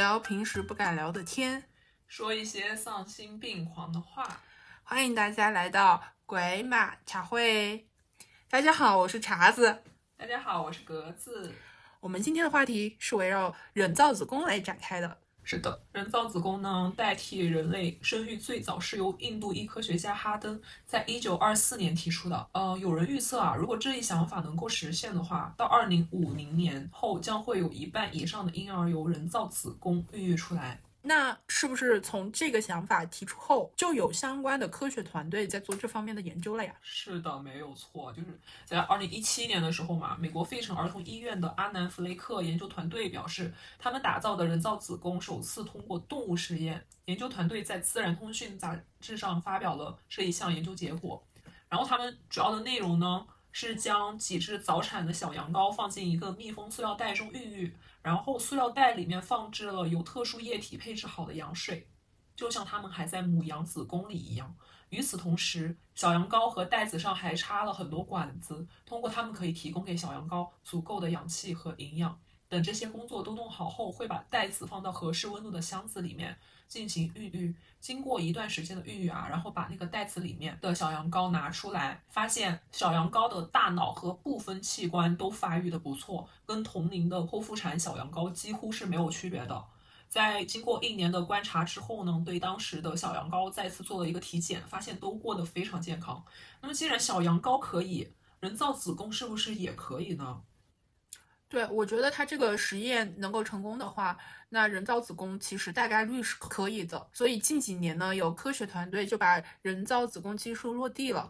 聊平时不敢聊的天，说一些丧心病狂的话。欢迎大家来到鬼马茶会。大家好，我是茶子。大家好，我是格子。我们今天的话题是围绕人造子宫来展开的。是的，人造子宫呢，代替人类生育最早是由印度医科学家哈登在一九二四年提出的。呃，有人预测啊，如果这一想法能够实现的话，到二零五零年后，将会有一半以上的婴儿由人造子宫孕育出来。那是不是从这个想法提出后，就有相关的科学团队在做这方面的研究了呀？是的，没有错，就是在二零一七年的时候嘛，美国费城儿童医院的阿南弗雷克研究团队表示，他们打造的人造子宫首次通过动物实验。研究团队在《自然通讯》杂志上发表了这一项研究结果。然后他们主要的内容呢，是将几只早产的小羊羔放进一个密封塑料袋中孕育。然后，塑料袋里面放置了由特殊液体配置好的羊水，就像它们还在母羊子宫里一样。与此同时，小羊羔和袋子上还插了很多管子，通过它们可以提供给小羊羔足够的氧气和营养。等这些工作都弄好后，会把袋子放到合适温度的箱子里面进行孕育。经过一段时间的孕育啊，然后把那个袋子里面的小羊羔拿出来，发现小羊羔的大脑和部分器官都发育的不错，跟同龄的剖腹产小羊羔几乎是没有区别的。在经过一年的观察之后呢，对当时的小羊羔再次做了一个体检，发现都过得非常健康。那么既然小羊羔可以，人造子宫是不是也可以呢？对，我觉得他这个实验能够成功的话，那人造子宫其实大概率是可以的。所以近几年呢，有科学团队就把人造子宫技术落地了。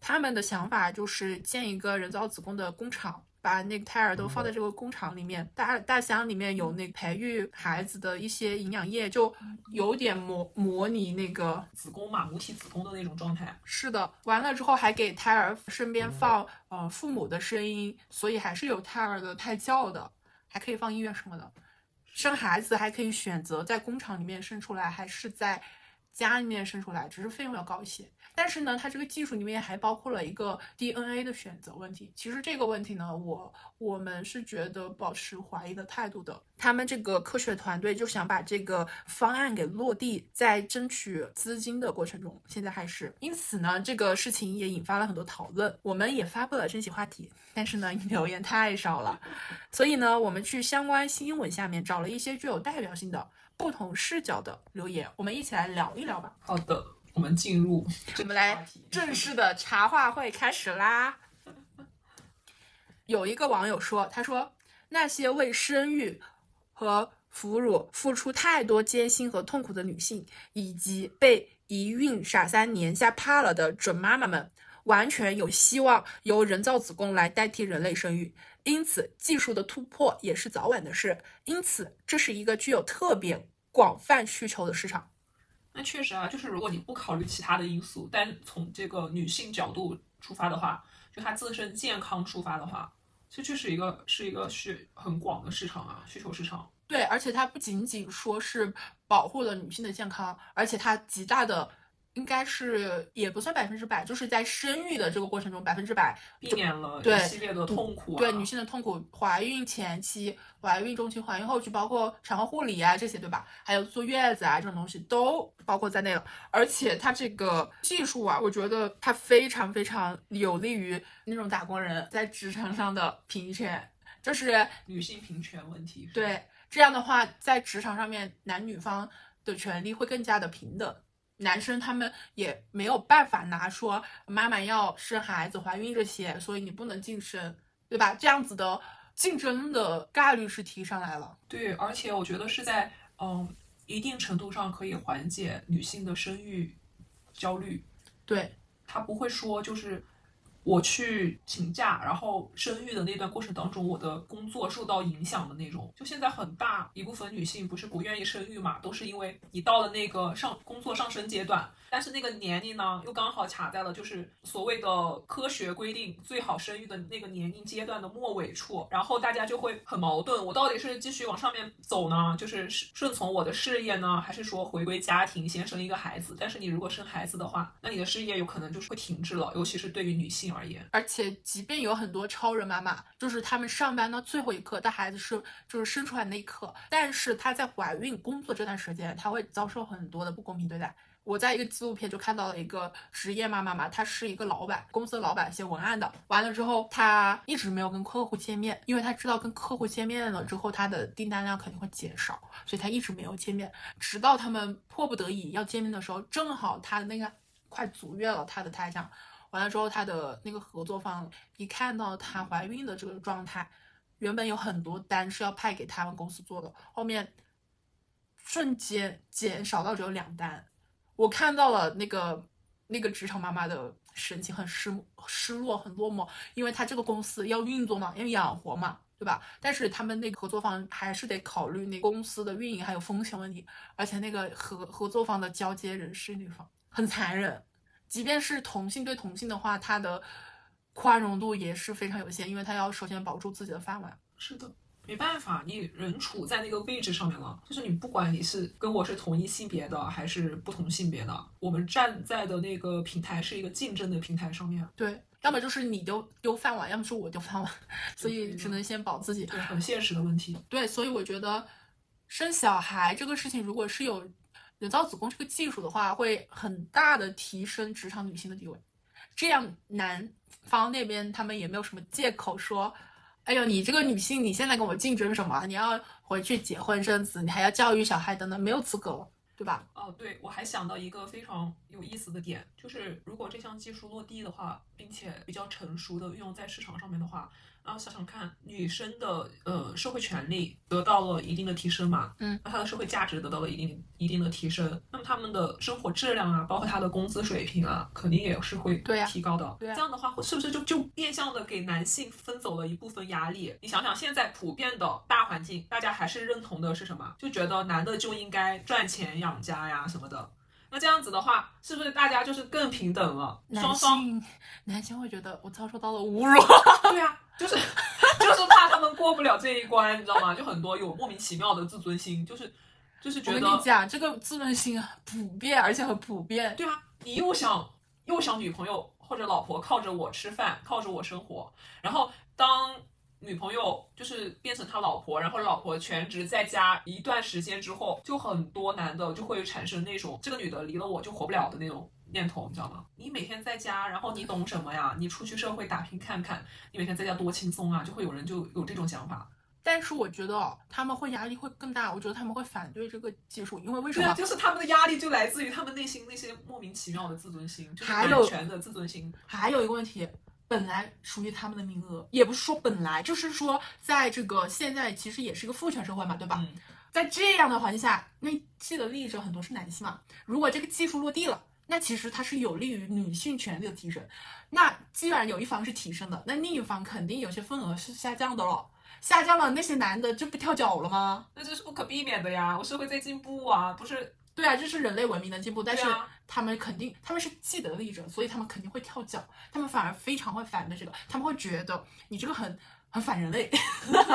他们的想法就是建一个人造子宫的工厂。把那个胎儿都放在这个工厂里面，大大箱里面有那培育孩子的一些营养液，就有点模模拟那个子宫嘛，母体子宫的那种状态。是的，完了之后还给胎儿身边放呃父母的声音，所以还是有胎儿的胎教的，还可以放音乐什么的。生孩子还可以选择在工厂里面生出来，还是在家里面生出来，只是费用要高一些。但是呢，它这个技术里面还包括了一个 DNA 的选择问题。其实这个问题呢，我我们是觉得保持怀疑的态度的。他们这个科学团队就想把这个方案给落地，在争取资金的过程中，现在还是。因此呢，这个事情也引发了很多讨论。我们也发布了征集话题，但是呢，留言太少了。所以呢，我们去相关新闻下面找了一些具有代表性的不同视角的留言，我们一起来聊一聊吧。好的。我们进入，我们来正式的茶话会开始啦。有一个网友说：“他说那些为生育和哺乳付出太多艰辛和痛苦的女性，以及被一孕傻三年吓怕了的准妈妈们，完全有希望由人造子宫来代替人类生育。因此，技术的突破也是早晚的事。因此，这是一个具有特别广泛需求的市场。”那确实啊，就是如果你不考虑其他的因素，单从这个女性角度出发的话，就她自身健康出发的话，这确实一个是一个是很广的市场啊，需求市场。对，而且它不仅仅说是保护了女性的健康，而且它极大的。应该是也不算百分之百，就是在生育的这个过程中，百分之百避免了对系列的痛苦，对女性的痛苦，怀孕前期、怀孕中期、怀孕后期，包括产后护理啊这些，对吧？还有坐月子啊这种东西都包括在内了。而且它这个技术啊，我觉得它非常非常有利于那种打工人在职场上的平权，就是女性平权问题。对，这样的话，在职场上面男女方的权利会更加的平等。男生他们也没有办法拿说妈妈要生孩子、怀孕这些，所以你不能晋升，对吧？这样子的竞争的概率是提上来了。对，而且我觉得是在嗯一定程度上可以缓解女性的生育焦虑。对，他不会说就是。我去请假，然后生育的那段过程当中，我的工作受到影响的那种。就现在很大一部分女性不是不愿意生育嘛，都是因为你到了那个上工作上升阶段，但是那个年龄呢，又刚好卡在了就是所谓的科学规定最好生育的那个年龄阶段的末尾处，然后大家就会很矛盾，我到底是继续往上面走呢，就是顺从我的事业呢，还是说回归家庭，先生一个孩子？但是你如果生孩子的话，那你的事业有可能就是会停滞了，尤其是对于女性而言。而且，即便有很多超人妈妈，就是他们上班到最后一刻带孩子是就是生出来那一刻，但是她在怀孕工作这段时间，她会遭受很多的不公平对待。我在一个纪录片就看到了一个职业妈妈嘛，她是一个老板，公司的老板写文案的。完了之后，她一直没有跟客户见面，因为她知道跟客户见面了之后，她的订单量肯定会减少，所以她一直没有见面。直到他们迫不得已要见面的时候，正好她的那个快足月了，她的胎降。完了之后，她的那个合作方一看到她怀孕的这个状态，原本有很多单是要派给他们公司做的，后面瞬间减少到只有两单。我看到了那个那个职场妈妈的神情，很失失落，很落寞，因为她这个公司要运作嘛，要养活嘛，对吧？但是他们那个合作方还是得考虑那公司的运营还有风险问题，而且那个合合作方的交接人是女方，很残忍。即便是同性对同性的话，他的宽容度也是非常有限，因为他要首先保住自己的饭碗。是的。没办法，你人处在那个位置上面了，就是你不管你是跟我是同一性别的还是不同性别的，我们站在的那个平台是一个竞争的平台上面。对，要么就是你丢丢饭碗，要么是我丢饭碗，所以只能先保自己。对，很现实的问题。对，所以我觉得生小孩这个事情，如果是有人造子宫这个技术的话，会很大的提升职场女性的地位，这样男方那边他们也没有什么借口说。哎呦，你这个女性，你现在跟我竞争什么？你要回去结婚生子，你还要教育小孩等等，没有资格了，对吧？哦，对，我还想到一个非常有意思的点，就是如果这项技术落地的话，并且比较成熟的运用在市场上面的话。然后想想看，女生的呃社会权利得到了一定的提升嘛，嗯，那她的社会价值得到了一定一定的提升，那么她们的生活质量啊，包括她的工资水平啊，肯定也是会提高的。对，这样的话，是不是就就变相的给男性分走了一部分压力？你想想，现在普遍的大环境，大家还是认同的是什么？就觉得男的就应该赚钱养家呀什么的。那这样子的话，是不是大家就是更平等了？男性 男性会觉得我遭受到了侮辱。对呀，就是 就是怕他们过不了这一关，你知道吗？就很多有莫名其妙的自尊心，就是就是觉得。我跟你讲，这个自尊心普遍，而且很普遍。对啊，你又想又想女朋友或者老婆靠着我吃饭，靠着我生活，然后当。女朋友就是变成他老婆，然后老婆全职在家一段时间之后，就很多男的就会产生那种这个女的离了我就活不了的那种念头，你知道吗？你每天在家，然后你懂什么呀？你出去社会打拼看看，你每天在家多轻松啊！就会有人就有这种想法。但是我觉得他们会压力会更大，我觉得他们会反对这个技术，因为为什么？对啊，就是他们的压力就来自于他们内心那些莫名其妙的自尊心，就是有权的自尊心。还有一个问题。本来属于他们的名额，也不是说本来，就是说在这个现在其实也是一个父权社会嘛，对吧？在这样的环境下，那既得利益者很多是男性嘛。如果这个技术落地了，那其实它是有利于女性权利的提升。那既然有一方是提升的，那另一方肯定有些份额是下降的了。下降了，那些男的就不跳脚了吗？那这是不可避免的呀。我社会在进步啊，不是？对啊，这是人类文明的进步，但是他们肯定他们是既得利益者，所以他们肯定会跳脚，他们反而非常会反对这个，他们会觉得你这个很很反人类，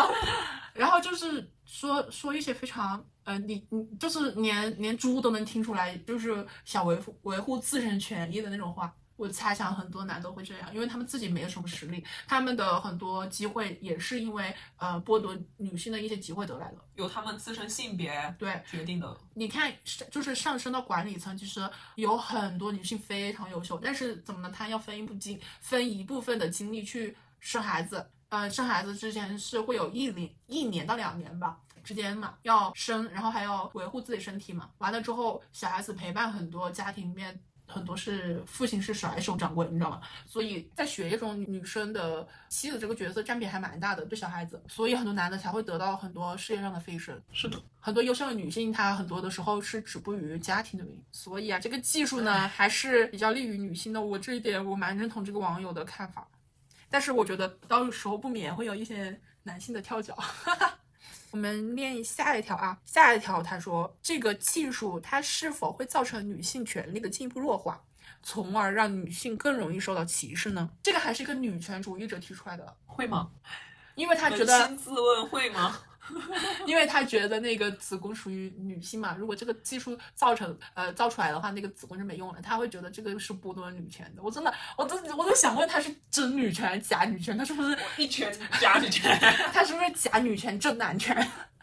然后就是说说一些非常呃，你你就是连连猪都能听出来，就是想维护维护自身权益的那种话。我猜想很多男的会这样，因为他们自己没有什么实力，他们的很多机会也是因为呃剥夺女性的一些机会得来的，由他们自身性别对决定的。你看，就是上升到管理层，其实有很多女性非常优秀，但是怎么呢？她要分一部精分一部分的精力去生孩子，呃，生孩子之前是会有一年一年到两年吧之间嘛，要生，然后还要维护自己身体嘛，完了之后小孩子陪伴很多家庭里面。很多是父亲是甩手掌柜，你知道吗？所以在血液中，女生的妻子这个角色占比还蛮大的，对小孩子，所以很多男的才会得到很多事业上的飞升。是的，很多优秀的女性，她很多的时候是止步于家庭的原因。所以啊，这个技术呢还是比较利于女性的。我这一点我蛮认同这个网友的看法，但是我觉得到时候不免会有一些男性的跳脚。我们念下一条啊，下一条他说这个技术它是否会造成女性权利的进一步弱化，从而让女性更容易受到歧视呢？这个还是一个女权主义者提出来的，会吗？因为他觉得心自问会吗？因为他觉得那个子宫属于女性嘛，如果这个技术造成呃造出来的话，那个子宫就没用了，他会觉得这个是剥夺了女权的。我真的，我都我都想问他是真女权假女权，他是不是一拳假女权，他是不是假女权真男权，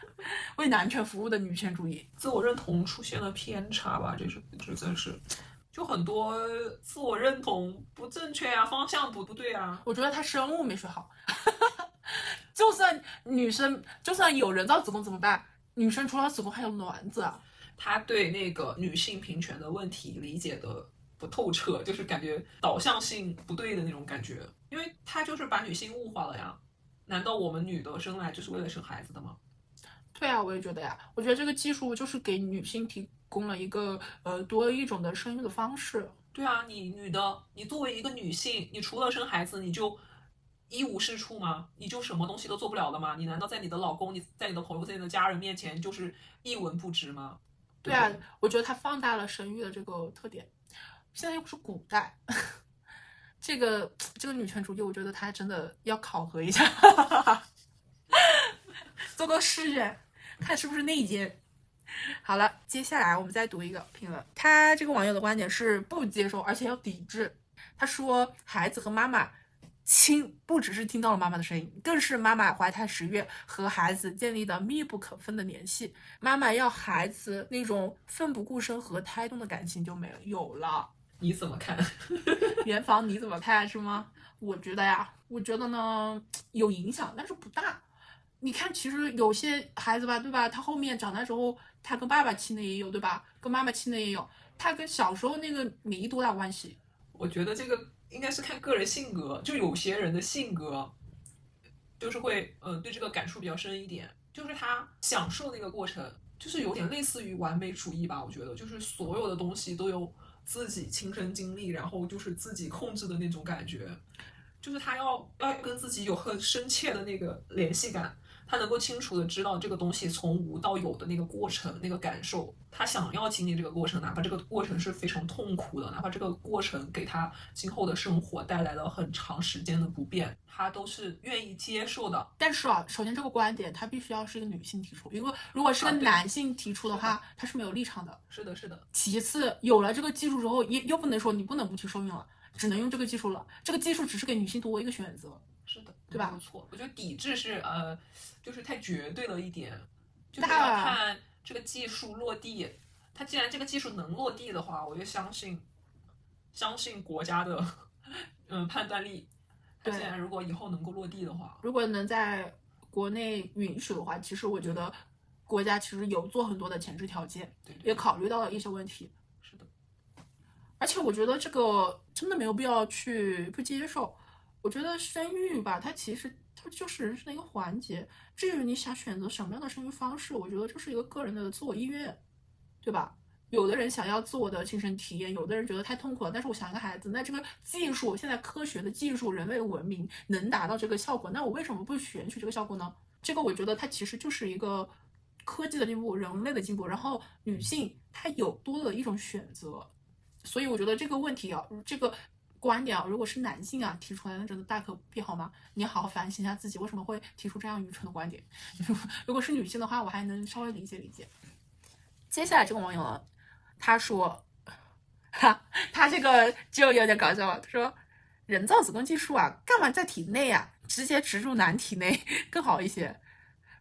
为男权服务的女权主义？自我认同出现了偏差吧？这是这真是，就很多自我认同不正确啊，方向不不对啊。我觉得他生物没学好，就算女生就算有人造子宫怎么办？女生除了子宫还有卵子啊。他对那个女性平权的问题理解的不透彻，就是感觉导向性不对的那种感觉，因为他就是把女性物化了呀。难道我们女的生来就是为了生孩子的吗？对啊，我也觉得呀。我觉得这个技术就是给女性提供了一个呃多一种的生育的方式。对啊，你女的，你作为一个女性，你除了生孩子，你就一无是处吗？你就什么东西都做不了了吗？你难道在你的老公、你在你的朋友、在你的家人面前就是一文不值吗？对啊，我觉得他放大了生育的这个特点。现在又不是古代，这个这个女权主义，我觉得她真的要考核一下，做个试验，看是不是内奸。好了，接下来我们再读一个评论。他这个网友的观点是不接受，而且要抵制。他说，孩子和妈妈亲，不只是听到了妈妈的声音，更是妈妈怀胎十月和孩子建立的密不可分的联系。妈妈要孩子那种奋不顾身和胎动的感情就没有了。你怎么看？元芳你怎么看是吗？我觉得呀，我觉得呢有影响，但是不大。你看，其实有些孩子吧，对吧？他后面长大之后，他跟爸爸亲的也有，对吧？跟妈妈亲的也有，他跟小时候那个没多大关系。我觉得这个应该是看个人性格，就有些人的性格，就是会呃对这个感触比较深一点，就是他享受那个过程，就是有点类似于完美主义吧。我觉得就是所有的东西都有自己亲身经历，然后就是自己控制的那种感觉，就是他要要跟自己有很深切的那个联系感。他能够清楚的知道这个东西从无到有的那个过程，那个感受，他想要经历这个过程，哪怕这个过程是非常痛苦的，哪怕这个过程给他今后的生活带来了很长时间的不便，他都是愿意接受的。但是啊，首先这个观点他必须要是一个女性提出，因为如果是个男性提出的话，他是没有立场的。是的，是的。其次，有了这个技术之后，也又不能说你不能不去受孕了，只能用这个技术了。这个技术只是给女性多一个选择。对吧？没错，我觉得抵制是呃，就是太绝对了一点，就是要看这个技术落地。它既然这个技术能落地的话，我就相信，相信国家的嗯 判断力。它既然如果以后能够落地的话，如果能在国内允许的话，其实我觉得国家其实有做很多的前置条件，对对也考虑到了一些问题。是的，而且我觉得这个真的没有必要去不接受。我觉得生育吧，它其实它就是人生的一个环节。至于你想选择什么样的生育方式，我觉得这是一个个人的自我意愿，对吧？有的人想要自我的亲身体验，有的人觉得太痛苦了。但是我想一个孩子，那这个技术现在科学的技术、人类文明能达到这个效果，那我为什么不选取这个效果呢？这个我觉得它其实就是一个科技的进步、人类的进步，然后女性她有多了一种选择。所以我觉得这个问题啊，这个。观点啊，如果是男性啊提出来，那真的大可不必好吗？你好好反省一下自己，为什么会提出这样愚蠢的观点？如果是女性的话，我还能稍微理解理解。接下来这个网友呢，他说，哈，他这个就有点搞笑了。他说，人造子宫技术啊，干嘛在体内啊？直接植入男体内更好一些。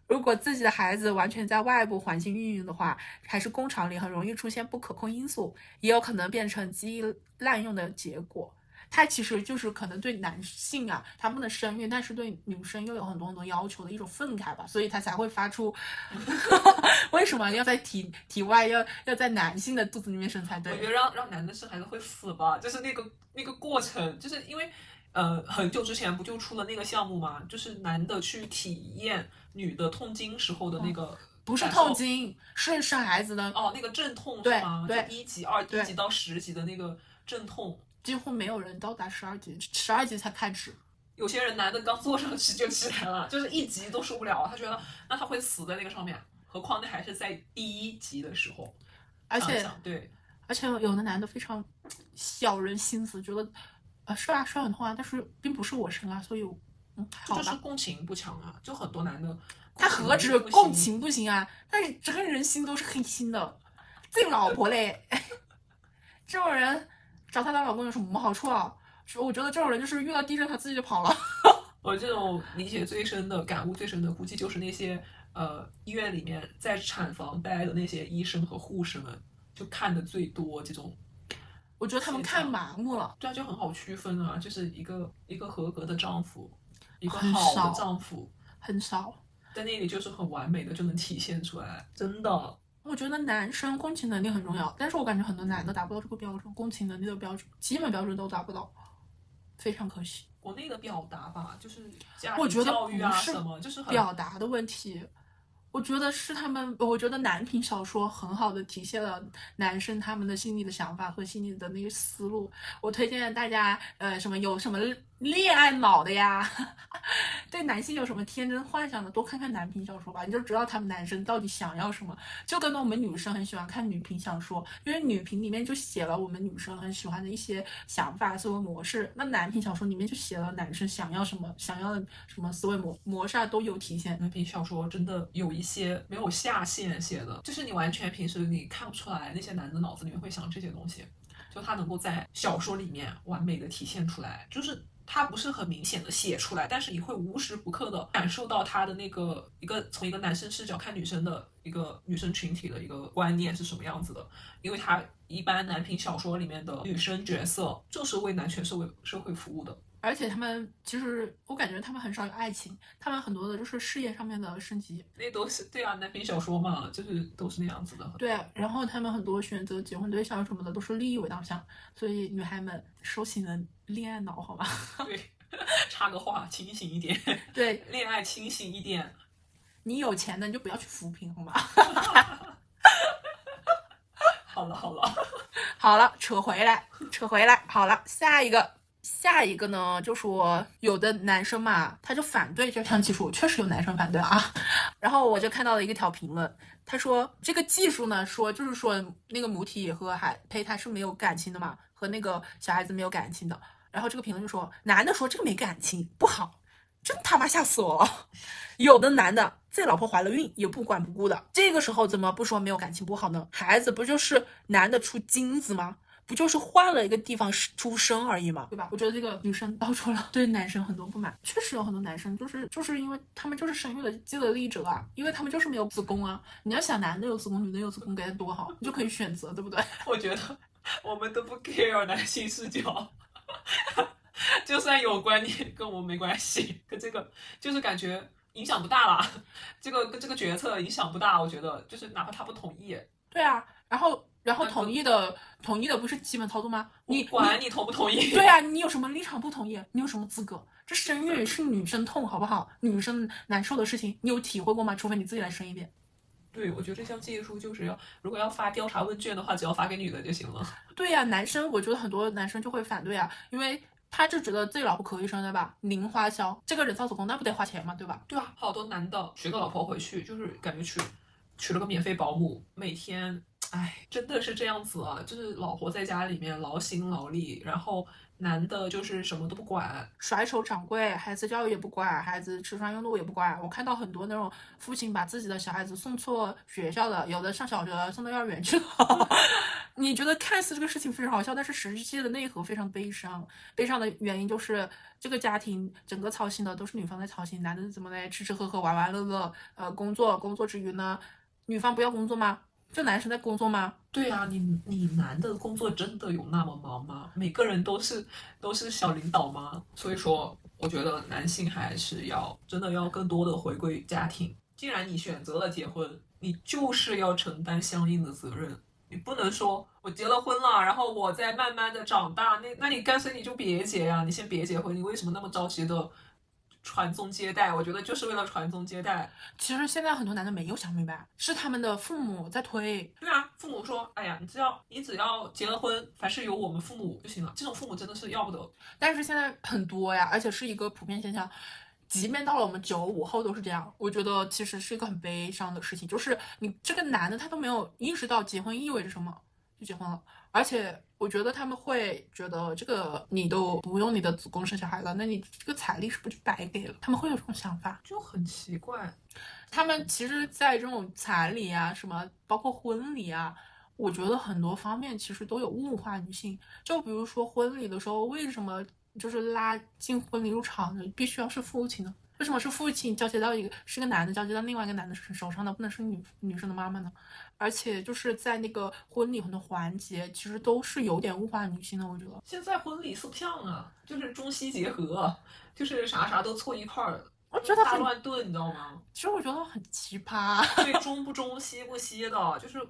如果自己的孩子完全在外部环境孕育的话，还是工厂里很容易出现不可控因素，也有可能变成基因滥用的结果。它其实就是可能对男性啊，他们的生育，但是对女生又有很多很多要求的一种愤慨吧，所以他才会发出 为什么要在体体外要要在男性的肚子里面生才对？我觉得让让男的生孩子会死吧，就是那个那个过程，就是因为呃很久之前不就出了那个项目嘛，就是男的去体验女的痛经时候的那个。不是痛经，是生孩子的哦，那个阵痛对是吗？对就一级、二一级到十级的那个阵痛。几乎没有人到达十二级，十二级才开始。有些人男的刚坐上去就起来了，就是一集都受不了，他觉得那他会死在那个上面，何况那还是在第一集的时候，而且对，而且有的男的非常小人心思，觉得呃是啊是很痛啊，但是并不是我生啊，所以嗯就是。共情不强啊，就很多男的他何止共情不行啊，但是整个人心都是黑心的。自己老婆嘞，这种人找她当老公有什么好处啊？是我觉得这种人就是遇到地震他自己就跑了。我这种理解最深的、感悟最深的，估计就是那些呃医院里面在产房待的那些医生和护士们，就看的最多这种。我觉得他们看麻木了。对啊，就很好区分啊，就是一个一个合格的丈夫，一个很好的丈夫，很少。在那里就是很完美的就能体现出来，真的。我觉得男生共情能力很重要，但是我感觉很多男的达不到这个标准，共情能力的标准，基本标准都达不到，非常可惜。国内的表达吧，就是家我觉得不是，就是表达的问题，我觉得是他们，我觉得男频小说很好的体现了男生他们的心里的想法和心里的那个思路。我推荐大家，呃，什么有什么恋爱脑的呀，对男性有什么天真幻想的，多看看男频小说吧，你就知道他们男生到底想要什么。就跟我们女生很喜欢看女频小说，因为女频里面就写了我们女生很喜欢的一些想法、思维模式。那男频小说里面就写了男生想要什么、想要什么思维模模式啊都有体现。男频小说真的有一些没有下限写的，就是你完全平时你看不出来那些男的脑子里面会想这些东西，就他能够在小说里面完美的体现出来，就是他不是很明显的写出来，但是你会无时不刻的感受到他的那个一个从一个男生视角看女生的一个女生群体的一个观念是什么样子的，因为他一般男频小说里面的女生角色就是为男权社会社会服务的。而且他们其实我感觉他们很少有爱情，他们很多的就是事业上面的升级。那都是对啊，男频小说嘛，就是都是那样子的。对，然后他们很多选择结婚对象什么的都是利益为导向，所以女孩们收起你的恋爱脑好吧？对，插个话，清醒一点，对 恋爱清醒一点。你有钱的你就不要去扶贫好吗？好 了好了，好了，扯回来，扯回来，好了，下一个。下一个呢，就说有的男生嘛，他就反对这项技术，确实有男生反对啊。然后我就看到了一个条评论，他说这个技术呢，说就是说那个母体和孩胚胎是没有感情的嘛，和那个小孩子没有感情的。然后这个评论就说，男的说这个没感情不好，真他妈吓死我了。有的男的自己老婆怀了孕也不管不顾的，这个时候怎么不说没有感情不好呢？孩子不就是男的出精子吗？不就是换了一个地方出生而已嘛，对吧？我觉得这个女生道出了对男生很多不满，确实有很多男生就是就是因为他们就是生育的既得利益者啊，因为他们就是没有子宫啊。你要想男的有子宫，女的有子宫该多好，你就可以选择，对不对？我觉得我们都不 care 男性视角，就算有观念跟我们没关系，跟这个就是感觉影响不大啦。这个跟这个决策影响不大，我觉得就是哪怕他不同意，对啊，然后。然后那个同意的同意的不是基本操作吗？你管你同不同意。对啊，你有什么立场不同意？你有什么资格？这生育是女生痛，好不好？女生难受的事情，你有体会过吗？除非你自己来生一遍。对，我觉得这项技术就是要，如果要发调查问卷的话，只要发给女的就行了。对呀、男生我觉得很多男生就会反对啊，因为他就觉得自己老婆可以生，对吧？零花销，这个人造子宫那不得花钱吗？对吧？对啊，好多男的娶个老婆回去，就是感觉娶娶了个免费保姆，每天，哎，真的是这样子啊，就是老婆在家里面劳心劳力，然后男的就是什么都不管，甩手掌柜，孩子教育也不管，孩子吃穿用度也不管。我看到很多那种父亲把自己的小孩子送错学校的，有的上小学送到幼儿园去了。你觉得看似这个事情非常好笑，但是实际的内核非常悲伤。悲伤的原因就是这个家庭整个操心的都是女方在操心，男的怎么来吃吃喝喝玩玩乐乐，呃，工作工作之余呢，女方不要工作吗？这男生在工作吗？对啊，你你男的工作真的有那么忙吗？每个人都是都是小领导吗？所以说，我觉得男性还是要真的要更多的回归家庭。既然你选择了结婚，你就是要承担相应的责任。你不能说我结了婚了，然后我再慢慢的长大，那那你干脆你就别结呀、你先别结婚，你为什么那么着急的传宗接代，我觉得就是为了传宗接代。其实现在很多男的没有想明白，是他们的父母在推。对啊，父母说，哎呀，你只要你只要结了婚，凡是有我们父母就行了。这种父母真的是要不得。但是现在很多呀，而且是一个普遍现象。即便到了我们九五后都是这样，我觉得其实是一个很悲伤的事情，就是你这个男的他都没有意识到结婚意味着什么，就结婚了，而且我觉得他们会觉得这个你都不用你的子宫生小孩了，那你这个彩礼是不是就白给了？他们会有这种想法，就很奇怪。他们其实，在这种彩礼啊，什么包括婚礼啊，我觉得很多方面其实都有物化女性。就比如说婚礼的时候，为什么？就是拉进婚礼入场的，必须要是父亲呢？为什么是父亲交接到一个是个男的交接到另外一个男的手上的，不能是女女生的妈妈呢？而且就是在那个婚礼很多环节，其实都是有点物化女性的。我觉得现在婚礼不像啊，就是中西结合，就是啥啥都凑一块儿，我觉得大乱炖，你知道吗？其实我觉得很奇葩，对，中不中西不西的，就是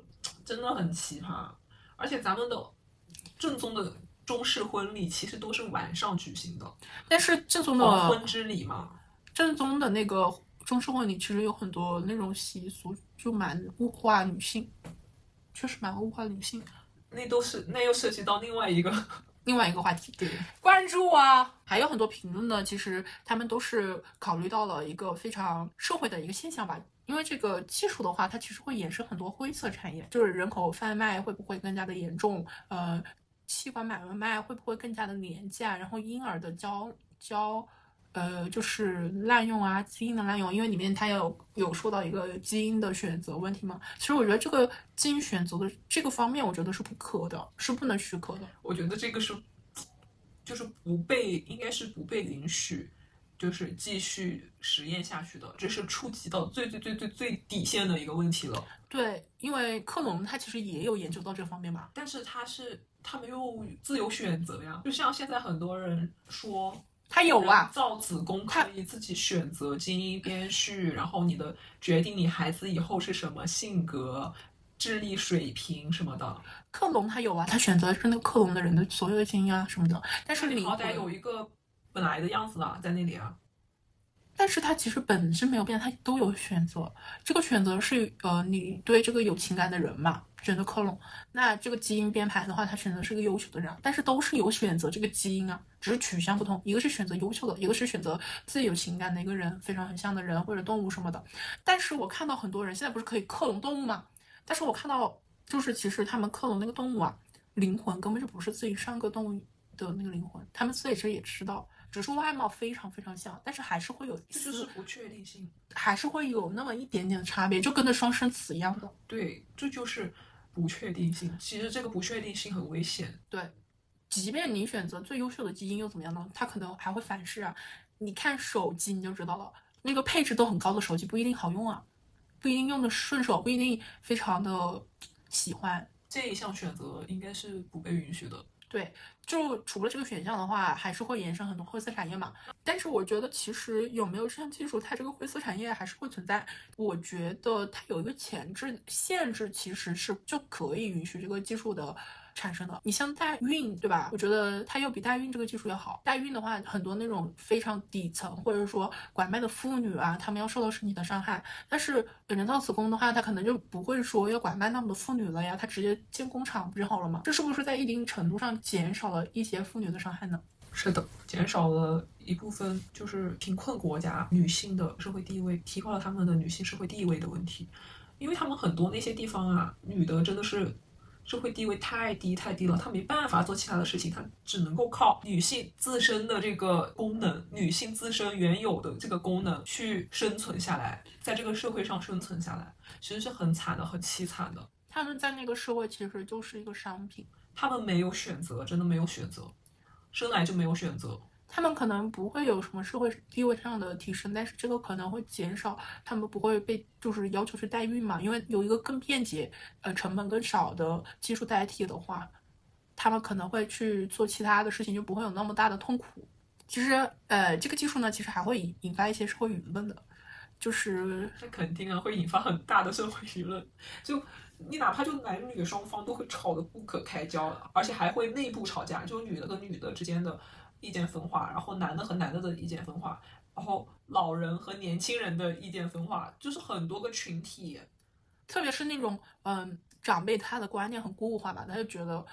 真的很奇葩。而且咱们的正宗的。中式婚礼其实都是晚上举行的，但是正宗的婚之礼嘛，正宗的那个中式婚礼其实有很多那种习俗，就蛮物化女性，确实蛮物化女性。那都是那又涉及到另外一个 另外一个话题，对，关注啊，还有很多评论呢，其实他们都是考虑到了一个非常社会的一个现象吧，因为这个技术的话，它其实会衍生很多灰色产业，就是人口贩卖会不会更加的严重，呃。器官买卖会不会更加的廉价？然后婴儿的交交，呃，就是滥用啊，基因的滥用，因为里面它有有说到一个基因的选择问题嘛。其实我觉得这个基因选择的这个方面，我觉得是不可的，是不能许可的。我觉得这个是，就是不被，应该是不被允许，就是继续实验下去的。这是触及到最最最最最底线的一个问题了。对，因为克隆它其实也有研究到这方面嘛，但是它是。它没有自由选择呀，就像现在很多人说，他有啊，造子宫可以自己选择基因编序，然后你的决定你孩子以后是什么性格、智力水平什么的。克隆他有啊，他选择是那个克隆的人的所有的基因啊什么的，但是你好歹有一个本来的样子啊，在那里啊。但是他其实本身没有变，他都有选择。这个选择是呃，你对这个有情感的人嘛，选择克隆。那这个基因编排的话，他选择是个优秀的人，但是都是有选择这个基因啊，只是取向不同。一个是选择优秀的，一个是选择自己有情感的一个人，非常很像的人或者动物什么的。但是我看到很多人现在不是可以克隆动物吗？但是我看到就是其实他们克隆那个动物啊，灵魂根本就不是自己上个动物的那个灵魂，他们自己其实也知道。只是外貌非常非常像，但是还是会有这就是不确定性，还是会有那么一点点的差别，就跟那双生子一样的。对，这就是不确定性。其实这个不确定性很危险。对，即便你选择最优秀的基因又怎么样呢？它可能还会反噬啊。你看手机你就知道了，那个配置都很高的手机不一定好用啊，不一定用的顺手，不一定非常的喜欢。这一项选择应该是不被允许的。对，就除了这个选项的话，还是会延伸很多灰色产业嘛。但是我觉得，其实有没有这项技术，它这个灰色产业还是会存在。我觉得它有一个前置限制，其实是就可以允许这个技术的。产生的，你像代孕，对吧？我觉得它又比代孕这个技术要好。代孕的话，很多那种非常底层或者说拐卖的妇女啊，她们要受到身体的伤害。但是人造子宫的话，它可能就不会说要拐卖那么多妇女了呀，它直接建工厂不就好了吗？这是不是在一定程度上减少了一些妇女的伤害呢？是的，减少了一部分就是贫困国家女性的社会地位，提高了她们的女性社会地位的问题。因为他们很多那些地方啊，女的真的是。社会地位太低太低了，她没办法做其他的事情，她只能够靠女性自身的这个功能，女性自身原有的这个功能去生存下来，在这个社会上生存下来，其实是很惨的，很凄惨的。他们在那个社会其实就是一个商品，他们没有选择，真的没有选择，生来就没有选择。他们可能不会有什么社会地位上的提升，但是这个可能会减少他们不会被就是要求去代孕嘛，因为有一个更便捷、呃成本更少的技术代替的话，他们可能会去做其他的事情，就不会有那么大的痛苦。其实，呃，这个技术呢，其实还会引引发一些社会舆论的，就是那肯定啊，会引发很大的社会舆论。就你哪怕就男女双方都会吵得不可开交，而且还会内部吵架，就女的跟女的之间的。意见分化，然后男的和男的的意见分化，然后老人和年轻人的意见分化，就是很多个群体，特别是那种嗯长辈，他的观念很固化吧，他就觉得，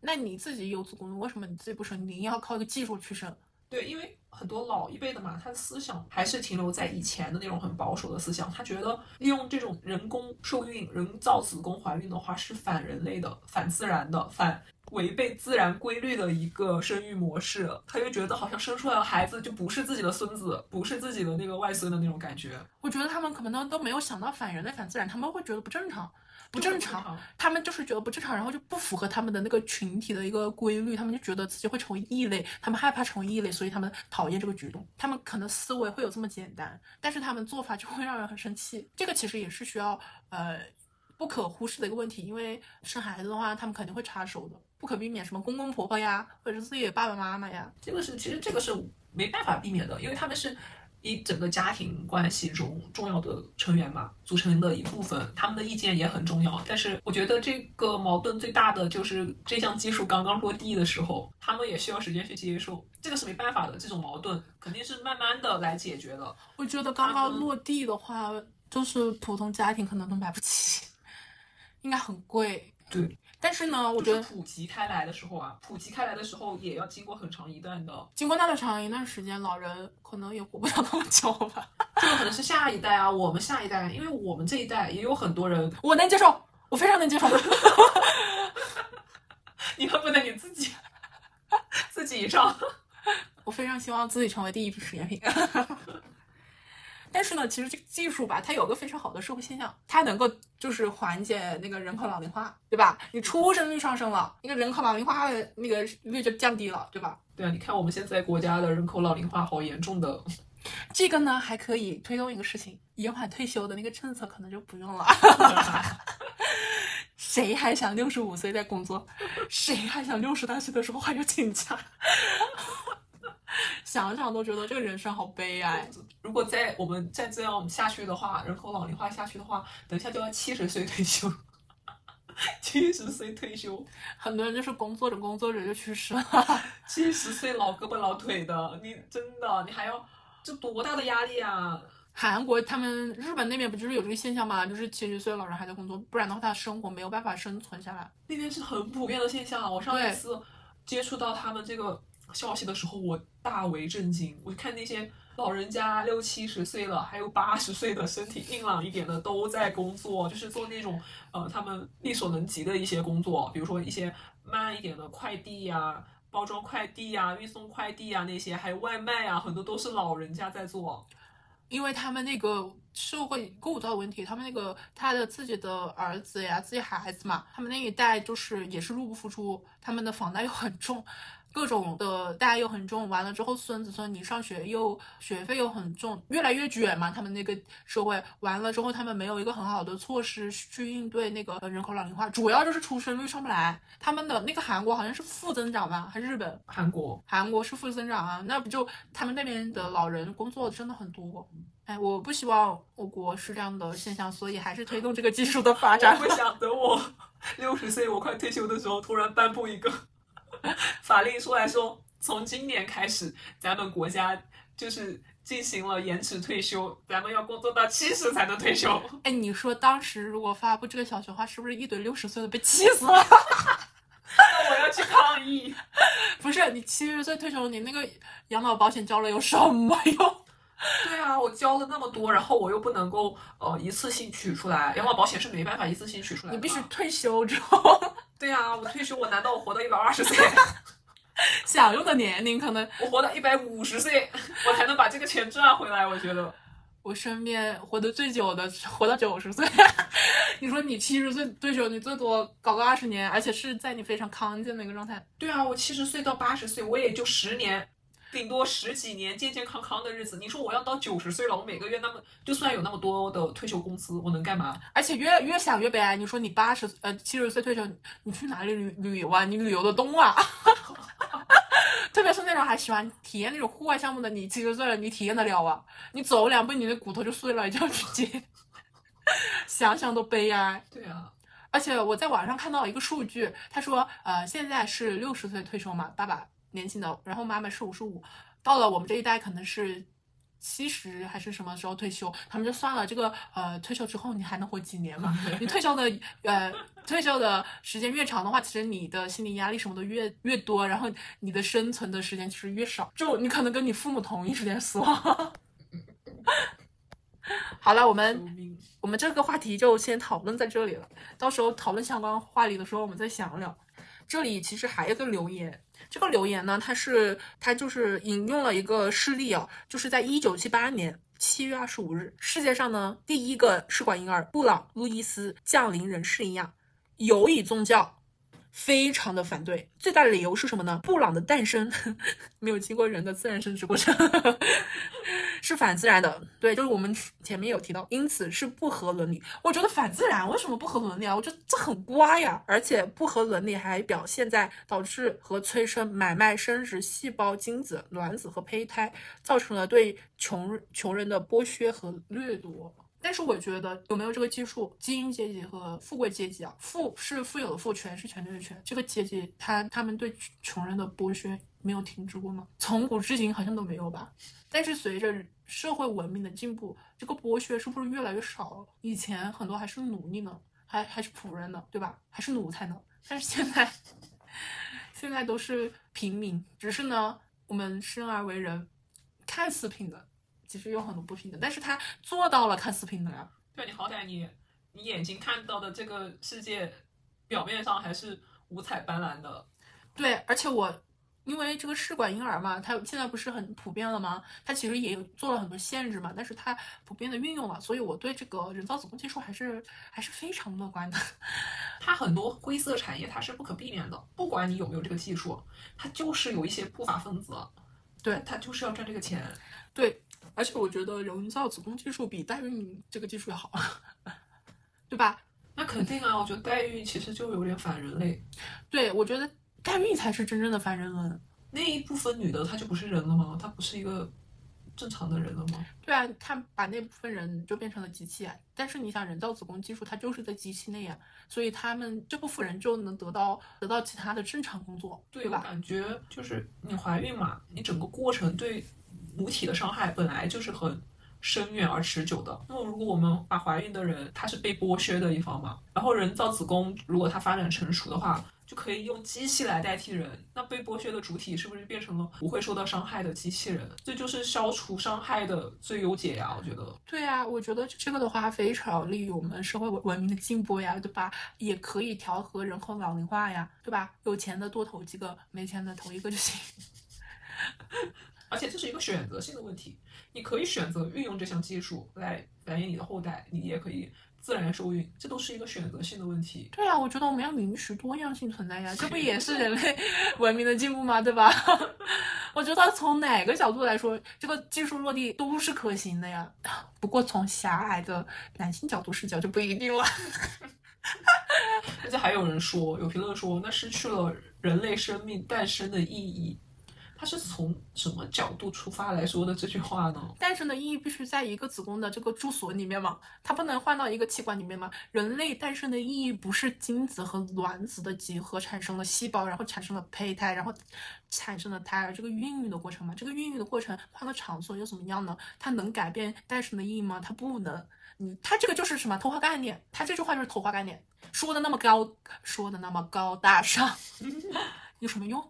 那你自己有子宫，为什么你自己不生？你一定要靠一个技术去生？对，因为很多老一辈的嘛，他的思想还是停留在以前的那种很保守的思想，他觉得利用这种人工受孕、人造子宫怀孕的话是反人类的、反自然的、反违背自然规律的一个生育模式，他就觉得好像生出来的孩子就不是自己的孙子，不是自己的那个外孙的那种感觉。我觉得他们可能都没有想到反人类、反自然，他们会觉得不正常。不就正常，不正常他们就是觉得不正常，然后就不符合他们的那个群体的一个规律，他们就觉得自己会成为异类，他们害怕成为异类，所以他们讨厌这个举动。他们可能思维会有这么简单，但是他们做法就会让人很生气。这个其实也是需要呃不可忽视的一个问题，因为生孩子的话，他们肯定会插手的，不可避免什么公公婆婆呀，或者是自己的爸爸妈妈呀。这个是其实这个是没办法避免的，因为他们是一整个家庭关系中重要的成员嘛，组成的一部分，他们的意见也很重要。但是我觉得这个矛盾最大的就是这项技术刚刚落地的时候，他们也需要时间去接受，这个是没办法的，这种矛盾肯定是慢慢的来解决的。我觉得刚刚落地的话，就是普通家庭可能都买不起，应该很贵。对，但是呢，我我觉得普及开来的时候啊，普及开来的时候也要经过很长一段的，经过那么长一段时间，老人可能也活不了那么久吧。这个可能是下一代啊，我们下一代，因为我们这一代也有很多人，我能接受，我非常能接受。你恨不得你自己自己上。我非常希望自己成为第一批实验品。但是呢，其实这个技术吧，它有个非常好的社会现象，它能够就是缓解那个人口老龄化，对吧？你出生率上升了，那个人口老龄化的那个率就降低了，对吧？对啊，你看我们现在国家的人口老龄化好严重的，这个呢，还可以推动一个事情，延缓退休的那个政策可能就不用了。谁还想六十五岁在工作？谁还想六十大岁的时候还要请假？想想都觉得这个人生好悲哀。如果再我们再这样下去的话，人口老龄化下去的话，等一下就要七十岁退休，七十岁退休，很多人就是工作着工作着就去世了。七十岁老胳膊老腿的，你真的你还要这多大的压力啊！韩国他们日本那边不就是有这个现象吗？就是七十岁的老人还在工作，不然的话他生活没有办法生存下来。那边是很普遍的现象。我上一次接触到他们这个消息的时候，我大为震惊。我看那些老人家六七十岁了，还有八十岁的身体硬朗一点的都在工作，就是做那种呃他们力所能及的一些工作，比如说一些慢一点的快递呀、包装快递呀、运送快递呀那些，还有外卖啊，很多都是老人家在做。因为他们那个社会构造问题，他们那个他的自己的儿子呀、自己孩子嘛，他们那一代就是也是入不敷出，他们的房贷又很重，各种的贷又很重，完了之后孙子孙女上学又学费又很重，越来越卷嘛，他们那个社会完了之后，他们没有一个很好的措施去应对那个呃人口老龄化，主要就是出生率上不来，他们的那个韩国好像是负增长吧，还是日本？韩国韩国是负增长啊，那不就他们那边的老人工作真的很多。哎，我不希望我国是这样的现象，所以还是推动这个技术的发我展。不想等我六十岁，我快退休的时候，突然颁布一个 法令出来说，从今年开始，咱们国家就是进行了延迟退休，咱们要工作到七十才能退休。哎，你说当时如果发布这个小学话，是不是一堆六十岁的被气死了？那我要去抗议。不是，你七十岁退休，你那个养老保险交了有什么用？对啊，我交了那么多，然后我又不能够呃一次性取出来，养老保险是没办法一次性取出来的。你必须退休之后 对啊，我退休，我难道我活到一百二十岁？享用的年龄可能。我活到一百五十岁，我才能把这个钱赚回来。我觉得。我身边活得最久的，活到九十岁。你说你七十岁退休，你最多搞个二十年，而且是在你非常康健的一个状态。对啊，我七十岁到八十岁，我也就十年，顶多十几年健健康康的日子。你说我要到九十岁了，我每个月那么就算有那么多的退休工资，我能干嘛？而且越越想越悲哀。你说你八十呃七十岁退休，你去哪里旅旅游啊？你旅游的动啊？特别是那种还喜欢体验那种户外项目的，你七十岁了，你体验得了啊？你走两步，你的骨头就碎了，你就要直接 想想都悲哀。对啊，而且我在网上看到一个数据，他说，呃，现在是六十岁退休嘛，爸爸年轻的，然后妈妈是五十五，到了我们这一代可能是七十还是什么时候退休，他们就算了这个呃退休之后你还能活几年嘛？你退休的呃退休的时间越长的话，其实你的心理压力什么的越越多，然后你的生存的时间其实越少，就你可能跟你父母同一时间死亡。好了，我们我们这个话题就先讨论在这里了，到时候讨论相关话题的时候我们再详聊。这里其实还有个留言，这个留言呢，它是它就是引用了一个事例啊，就是在一九七八年七月二十五日，世界上呢第一个试管婴儿布朗路易斯降临人世一样，有以宗教非常的反对，最大的理由是什么呢？布朗的诞生 没有经过人的自然生殖过程。是反自然的，对，就是我们前面有提到，因此是不合伦理。我觉得反自然为什么不合伦理啊？我觉得这很瓜呀，而且不合伦理还表现在导致和催生、买卖生殖细胞、精子、卵子和胚胎，造成了对穷穷人的剥削和掠夺。但是我觉得有没有这个技术，精英阶级和富贵阶级啊，富是富有的富，权是权力的权，这个阶级他他们对穷人的剥削没有停止过吗？从古至今好像都没有吧。但是随着社会文明的进步，这个剥削是不是越来越少了？以前很多还是奴隶呢，还还是仆人呢，对吧？还是奴才呢？但是现在，现在都是平民。只是呢，我们生而为人，看似平等，其实有很多不平等。但是他做到了看似平等呀。对，你好歹你你眼睛看到的这个世界，表面上还是五彩斑斓的。对，而且我。因为这个试管婴儿嘛，它现在不是很普遍了吗？它其实也有做了很多限制嘛，但是它普遍的运用了，所以我对这个人造子宫技术还是还是非常乐观的。它很多灰色产业它是不可避免的，不管你有没有这个技术，它就是有一些不法分子，对，它就是要赚这个钱。对，而且我觉得人造子宫技术比代孕这个技术要好，对吧？那肯定啊，我觉得代孕其实就有点反人类。对，我觉得。代孕才是真正的反人伦，那一部分女的她就不是人了吗？她不是一个正常的人了吗？对啊，她把那部分人就变成了机器啊。但是你想，人造子宫技术它就是在机器内啊，所以他们这部分人就能得到得到其他的正常工作，对吧？感觉就是你怀孕嘛，你整个过程对母体的伤害本来就是很深远而持久的。那么如果我们把怀孕的人他是被剥削的一方嘛，然后人造子宫如果它发展成熟的话。就可以用机器来代替人，那被剥削的主体是不是变成了不会受到伤害的机器人？这就是消除伤害的最优解呀！我觉得。对呀，我觉得这个的话非常利于我们社会文明的进步呀，对吧？也可以调和人口老龄化呀，对吧？有钱的多投几个，没钱的投一个就行。而且这是一个选择性的问题，你可以选择运用这项技术来繁衍你的后代，你也可以。自然受孕，这都是一个选择性的问题。对啊，我觉得我们要允许多样性存在呀，这不也是人类 文明的进步吗？对吧？我觉得从哪个角度来说，这个技术落地都是可行的呀。不过从狭隘的男性角度视角就不一定了。而且还有人说，有评论说，那失去了人类生命诞生的意义。他是从什么角度出发来说的这句话呢？诞生的意义必须在一个子宫的这个住所里面嘛，它不能换到一个器官里面吗？人类诞生的意义不是精子和卵子的结合产生了细胞，然后产生了胚胎，然后产生了胎儿这个孕育的过程吗？这个孕育的过程换个场所又怎么样呢？它能改变诞生的意义吗？它不能。你它这个就是什么童话概念？它这句话就是童话概念，说的那么高，说的那么高大上，有什么用？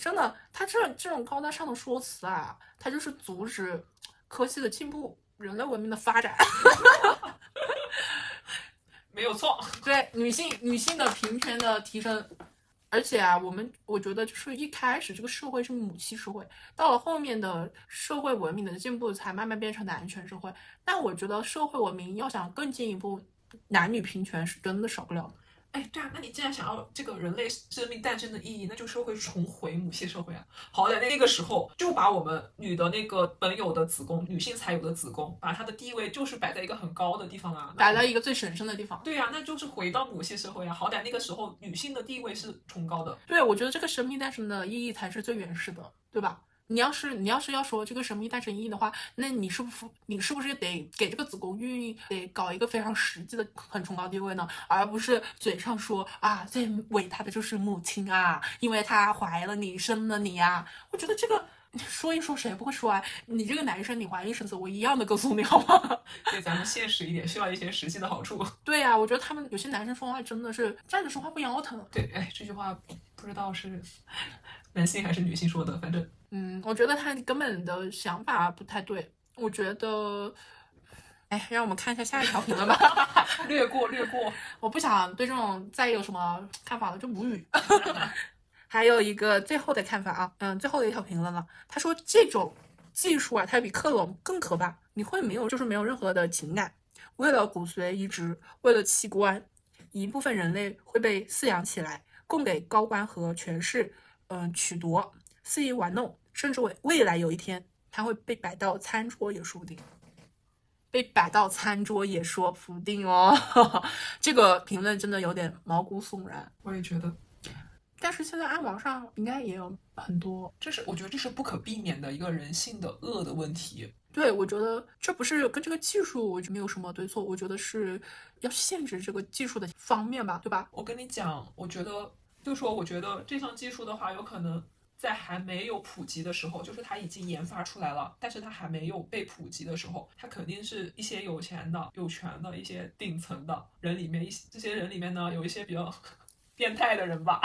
真的，他这这种高大上的说辞啊，他就是阻止科技的进步，人类文明的发展。没有错，对女性女性的平权的提升，而且啊，我们我觉得就是一开始这个社会是母系社会，到了后面的社会文明的进步，才慢慢变成男权社会。但我觉得社会文明要想更进一步，男女平权是真的少不了的。哎，对啊，那你既然想要这个人类生命诞生的意义，那就社会重回母系社会啊。好歹那个时候就把我们女的那个本有的子宫，女性才有的子宫，把它的地位就是摆在一个很高的地方啊，摆在一个最神圣的地方。对呀，那就是回到母系社会啊。好歹那个时候女性的地位是崇高的。对，我觉得这个生命诞生的意义才是最原始的，对吧？你要是你要是要说这个神秘诞生意义的话，那你是不是你是不是得给这个子宫孕育得搞一个非常实际的很崇高地位呢？而不是嘴上说啊最伟大的就是母亲啊，因为她怀了你生了你呀。我觉得这个说一说谁不会说啊？你这个男生，你怀孕生子，我一样的告诉你好吗？对，咱们现实一点，需要一些实际的好处。对呀、我觉得他们有些男生说话真的是站着说话不腰疼。对，哎，这句话不知道是男性还是女性说的，反正嗯，我觉得他根本的想法不太对。我觉得，哎，让我们看一下下一条评论吧。略 过略过。我不想对这种再有什么看法了，就无语。还有一个最后的看法啊，嗯，最后的一条评论了。他说这种技术啊，它比克隆更可怕，你会没有就是没有任何的情感，为了骨髓移植，为了器官，一部分人类会被饲养起来，供给高官和权势，嗯、取夺，肆意玩弄，甚至未未来有一天，他会被摆到餐桌也说不定。被摆到餐桌也说不定哦，这个评论真的有点毛骨悚然。我也觉得，但是现在暗网上应该也有很多，这是我觉得这是不可避免的一个人性的恶的问题。对我觉得这不是跟这个技术我就没有什么对错，我觉得是要限制这个技术的方面吧，对吧？我跟你讲，我觉得，就说我觉得这项技术的话，有可能在还没有普及的时候，就是它已经研发出来了，但是它还没有被普及的时候，它肯定是一些有钱的、有权的一些顶层的人里面，一些这些人里面呢，有一些比较 变态的人吧，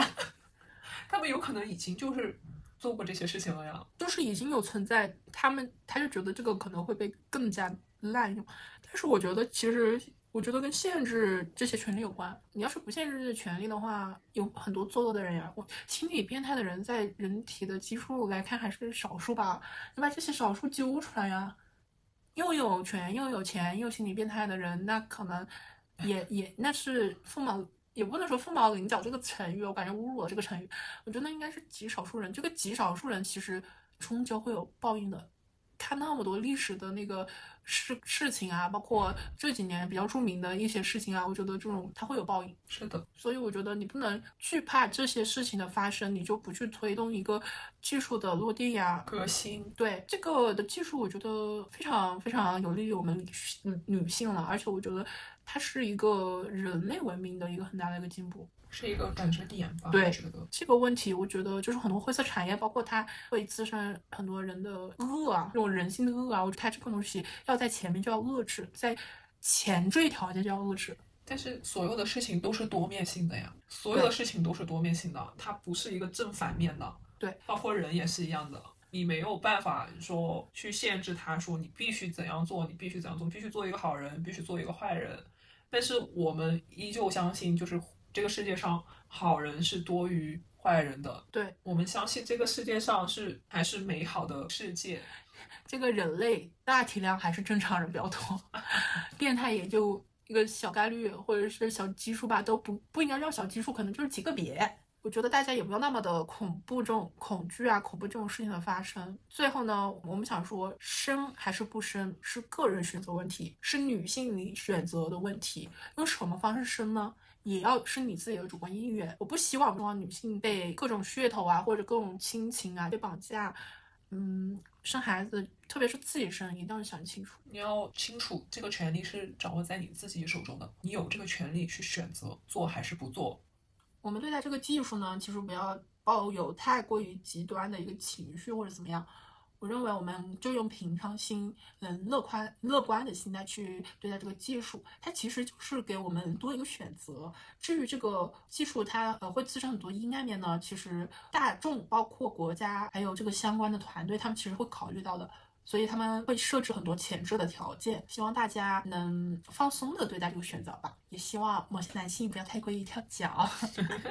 他们有可能已经就是做过这些事情了呀。就是已经有存在，他们他就觉得这个可能会被更加滥用，但是我觉得其实我觉得跟限制这些权利有关。你要是不限制这些权利的话，有很多作恶的人呀。我心理变态的人在人体的基数来看还是少数吧，你把这些少数揪出来呀。又有权又有钱又心理变态的人，那可能也也那是凤毛，也不能说凤毛麟角这个成语，我感觉侮辱了这个成语。我觉得应该是极少数人，这个极少数人其实终究会有报应的。看那么多历史的那个事事情啊，包括这几年比较著名的一些事情啊，我觉得这种它会有报应。是的，所以我觉得你不能惧怕这些事情的发生，你就不去推动一个技术的落地呀、革新。对这个的技术，我觉得非常非常有利于我们女女女性了，而且我觉得它是一个人类文明的一个很大的一个进步。是一个转折点吧，对这个问题，我觉得就是很多灰色产业，包括它会滋生很多人的恶啊，这种人性的恶啊，我觉得它这个东西要在前面就要遏制，在前缀条件就要遏制。但是所有的事情都是多面性的呀，所有的事情都是多面性的，它不是一个正反面的。对，包括人也是一样的，你没有办法说去限制他，说你必须怎样做，你必须怎样做，必须做一个好人，必须做一个坏人。但是我们依旧相信，就是这个世界上好人是多于坏人的。对，我们相信这个世界上是还是美好的世界。这个人类大体量还是正常人比较多，变态也就一个小概率或者是小基数吧，都不不应该叫小基数，可能就是极个别。我觉得大家也不要那么的恐怖这种恐惧啊，恐怖这种事情的发生。最后呢，我们想说，生还是不生是个人选择问题，是女性你选择的问题。用什么方式生呢？也要是你自己的主观意愿。我不希望说女性被各种噱头啊，或者各种亲情啊被绑架。嗯，生孩子，特别是自己生，一定要想清楚。你要清楚，这个权利是掌握在你自己手中的，你有这个权利去选择做还是不做。我们对待这个技术呢，其实不要抱有太过于极端的一个情绪或者怎么样。我认为我们就用平常心、嗯乐观乐观的心态去对待这个技术，它其实就是给我们多一个选择。至于这个技术它呃会滋生很多阴暗面呢，其实大众包括国家还有这个相关的团队，他们其实会考虑到的。所以他们会设置很多前置的条件，希望大家能放松的对待这个选择吧。也希望某些男性不要太过于跳脚，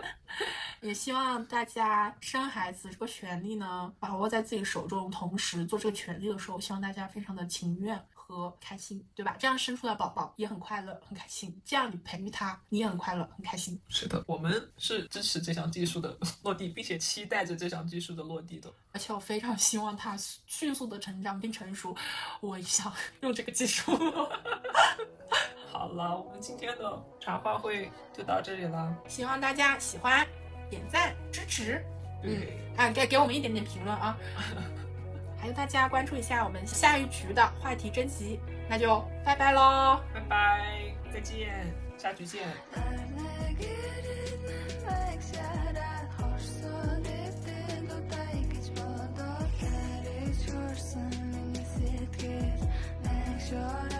也希望大家生孩子这个权利呢把握在自己手中，同时做这个权利的时候，希望大家非常的情愿和开心，对吧？这样生出来宝宝也很快乐、很开心，这样你培育他，你也很快乐、很开心。是的，我们是支持这项技术的 落地，并且期待着这项技术的落地的。而且我非常希望他迅速的成长并成熟，我也想用这个技术。好了，我们今天的茶话会就到这里了。希望大家喜欢，点赞支持，对，啊，给给我们一点点评论啊。欢迎大家关注一下我们下一局的话题征集那就拜拜喽拜拜再见下局见 Sure.